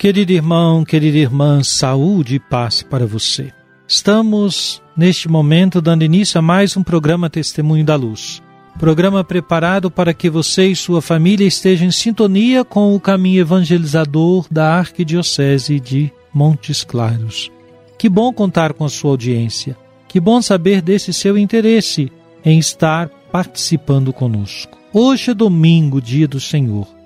Querido irmão, querida irmã, saúde e paz para você. Estamos, neste momento, dando início a mais um programa Testemunho da Luz. Programa preparado para que você e sua família estejam em sintonia com o caminho evangelizador da Arquidiocese de Montes Claros. Que bom contar com a sua audiência. Que bom saber desse seu interesse em estar participando conosco. Hoje é domingo, dia do Senhor.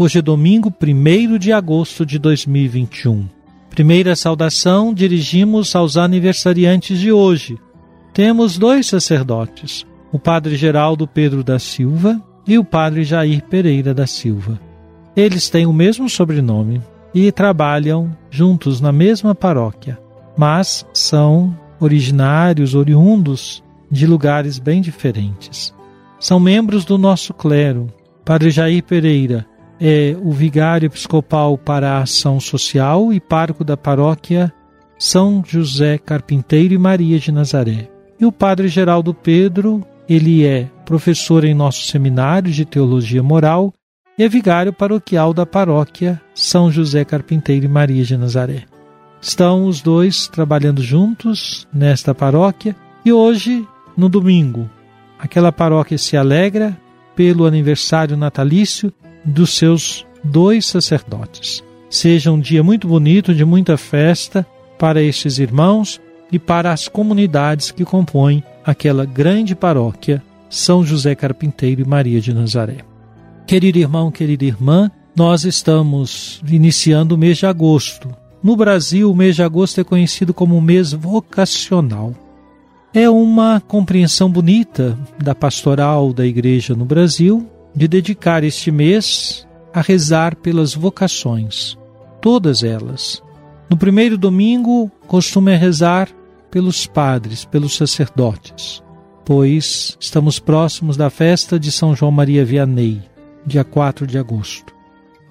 Hoje é domingo, 1 de agosto de 2021. Primeira saudação dirigimos aos aniversariantes de hoje. Temos dois sacerdotes, o Padre Geraldo Pedro da Silva e o Padre Jair Pereira da Silva. Eles têm o mesmo sobrenome e trabalham juntos na mesma paróquia, mas são originários, oriundos de lugares bem diferentes. São membros do nosso clero. Padre Jair Pereira é o vigário episcopal para a ação social e pároco da paróquia São José Carpinteiro e Maria de Nazaré. E o Padre Geraldo Pedro, ele é professor em nosso seminário de teologia moral e é vigário paroquial da paróquia São José Carpinteiro e Maria de Nazaré. Estão os dois trabalhando juntos nesta paróquia e hoje, no domingo, aquela paróquia se alegra pelo aniversário natalício dos seus dois sacerdotes. Seja um dia muito bonito, de muita festa para estes irmãos e para as comunidades que compõem aquela grande paróquia São José Carpinteiro e Maria de Nazaré. Querido irmão, querida irmã, nós estamos iniciando o mês de agosto. No Brasil, o mês de agosto é conhecido como mês vocacional. É uma compreensão bonita da pastoral da igreja no Brasil de dedicar este mês a rezar pelas vocações, todas elas. No primeiro domingo, costuma rezar pelos padres, pelos sacerdotes, pois estamos próximos da festa de São João Maria Vianney, dia 4 de agosto.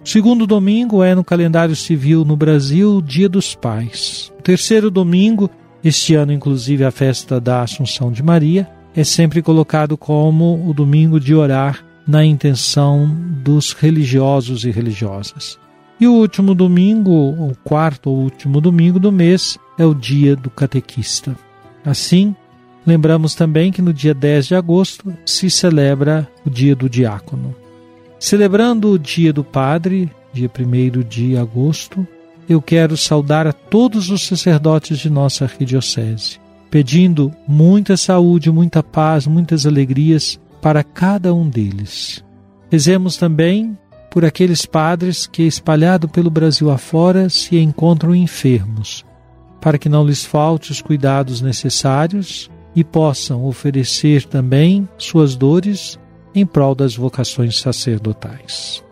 Segundo domingo é no calendário civil no Brasil, Dia dos Pais. Terceiro domingo, este ano inclusive a festa da Assunção de Maria, é sempre colocado como o domingo de orar na intenção dos religiosos e religiosas. E o último domingo, o quarto ou último domingo do mês, é o dia do catequista. Assim, lembramos também que no dia 10 de agosto se celebra o dia do diácono. Celebrando o dia do padre, dia 1 de agosto, eu quero saudar a todos os sacerdotes de nossa arquidiocese, pedindo muita saúde, muita paz, muitas alegrias para cada um deles. Rezemos também por aqueles padres que, espalhado pelo Brasil afora, se encontram enfermos, para que não lhes falte os cuidados necessários e possam oferecer também suas dores em prol das vocações sacerdotais.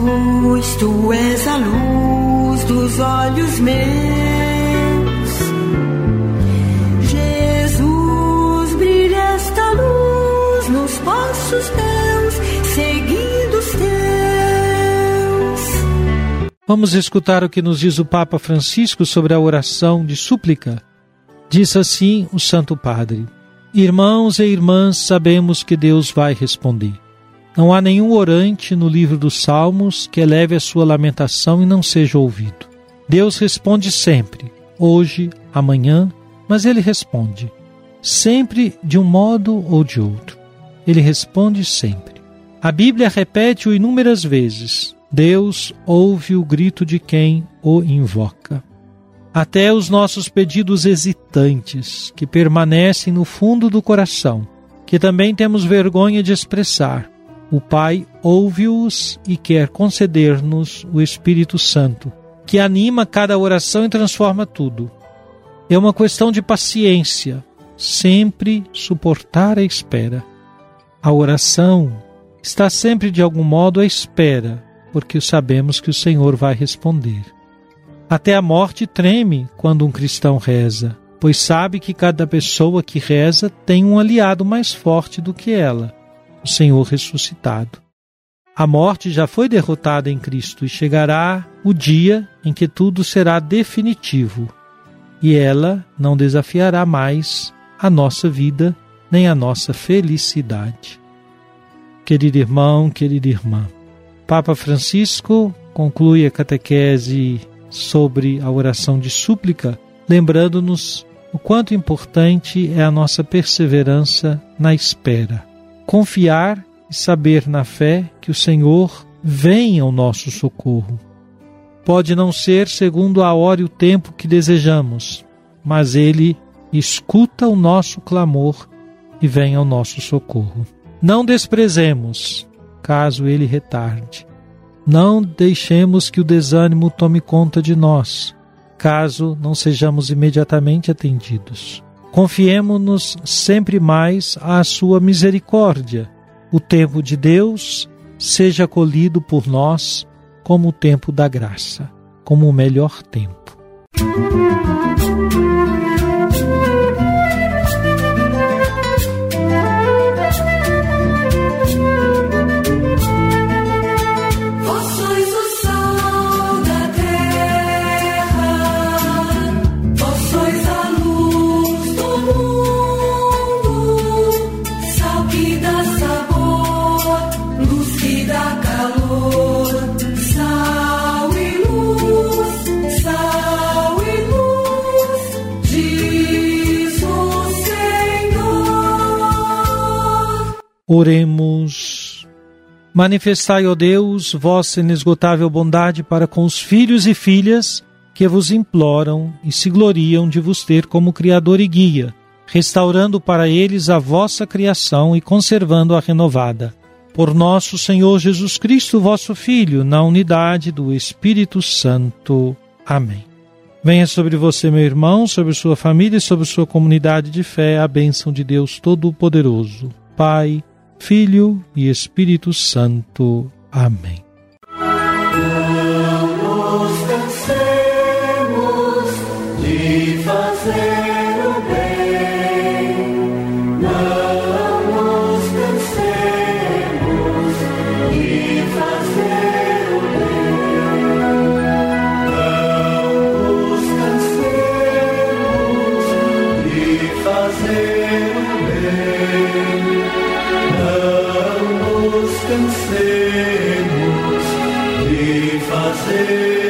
Jesus, tu és a luz dos olhos meus. Jesus, brilha esta luz nos passos teus, seguindo os teus. Vamos escutar o que nos diz o Papa Francisco sobre a oração de súplica. Diz assim o Santo Padre: Irmãos e irmãs, sabemos que Deus vai responder. Não há nenhum orante no livro dos Salmos que eleve a sua lamentação e não seja ouvido. Deus responde sempre, hoje, amanhã, mas ele responde, sempre de um modo ou de outro. Ele responde sempre. A Bíblia repete-o inúmeras vezes. Deus ouve o grito de quem o invoca. Até os nossos pedidos hesitantes, que permanecem no fundo do coração, que também temos vergonha de expressar, o Pai ouve-os e quer conceder-nos o Espírito Santo, que anima cada oração e transforma tudo. É uma questão de paciência, sempre suportar a espera. A oração está sempre de algum modo à espera, porque sabemos que o Senhor vai responder. Até a morte treme quando um cristão reza, pois sabe que cada pessoa que reza tem um aliado mais forte do que ela, o Senhor ressuscitado. A morte já foi derrotada em Cristo e chegará o dia em que tudo será definitivo e ela não desafiará mais a nossa vida nem a nossa felicidade. Querido irmão, querida irmã, Papa Francisco conclui a catequese sobre a oração de súplica, lembrando-nos o quanto importante é a nossa perseverança na espera. Confiar e saber na fé que o Senhor vem ao nosso socorro Pode não ser segundo a hora e o tempo que desejamos, mas Ele escuta o nosso clamor e vem ao nosso socorro. Não desprezemos, caso Ele retarde. Não deixemos que o desânimo tome conta de nós, caso não sejamos imediatamente atendidos. Confiemos-nos sempre mais à Sua misericórdia. O tempo de Deus seja acolhido por nós como o tempo da graça, como o melhor tempo. Oremos. Manifestai, ó Deus, vossa inesgotável bondade para com os filhos e filhas que vos imploram e se gloriam de vos ter como Criador e Guia, restaurando para eles a vossa criação e conservando-a renovada. Por nosso Senhor Jesus Cristo, vosso Filho, na unidade do Espírito Santo. Amém. Venha sobre você, meu irmão, sobre sua família e sobre sua comunidade de fé a bênção de Deus Todo-Poderoso. Pai, Filho e Espírito Santo. Amém. De fazer fazer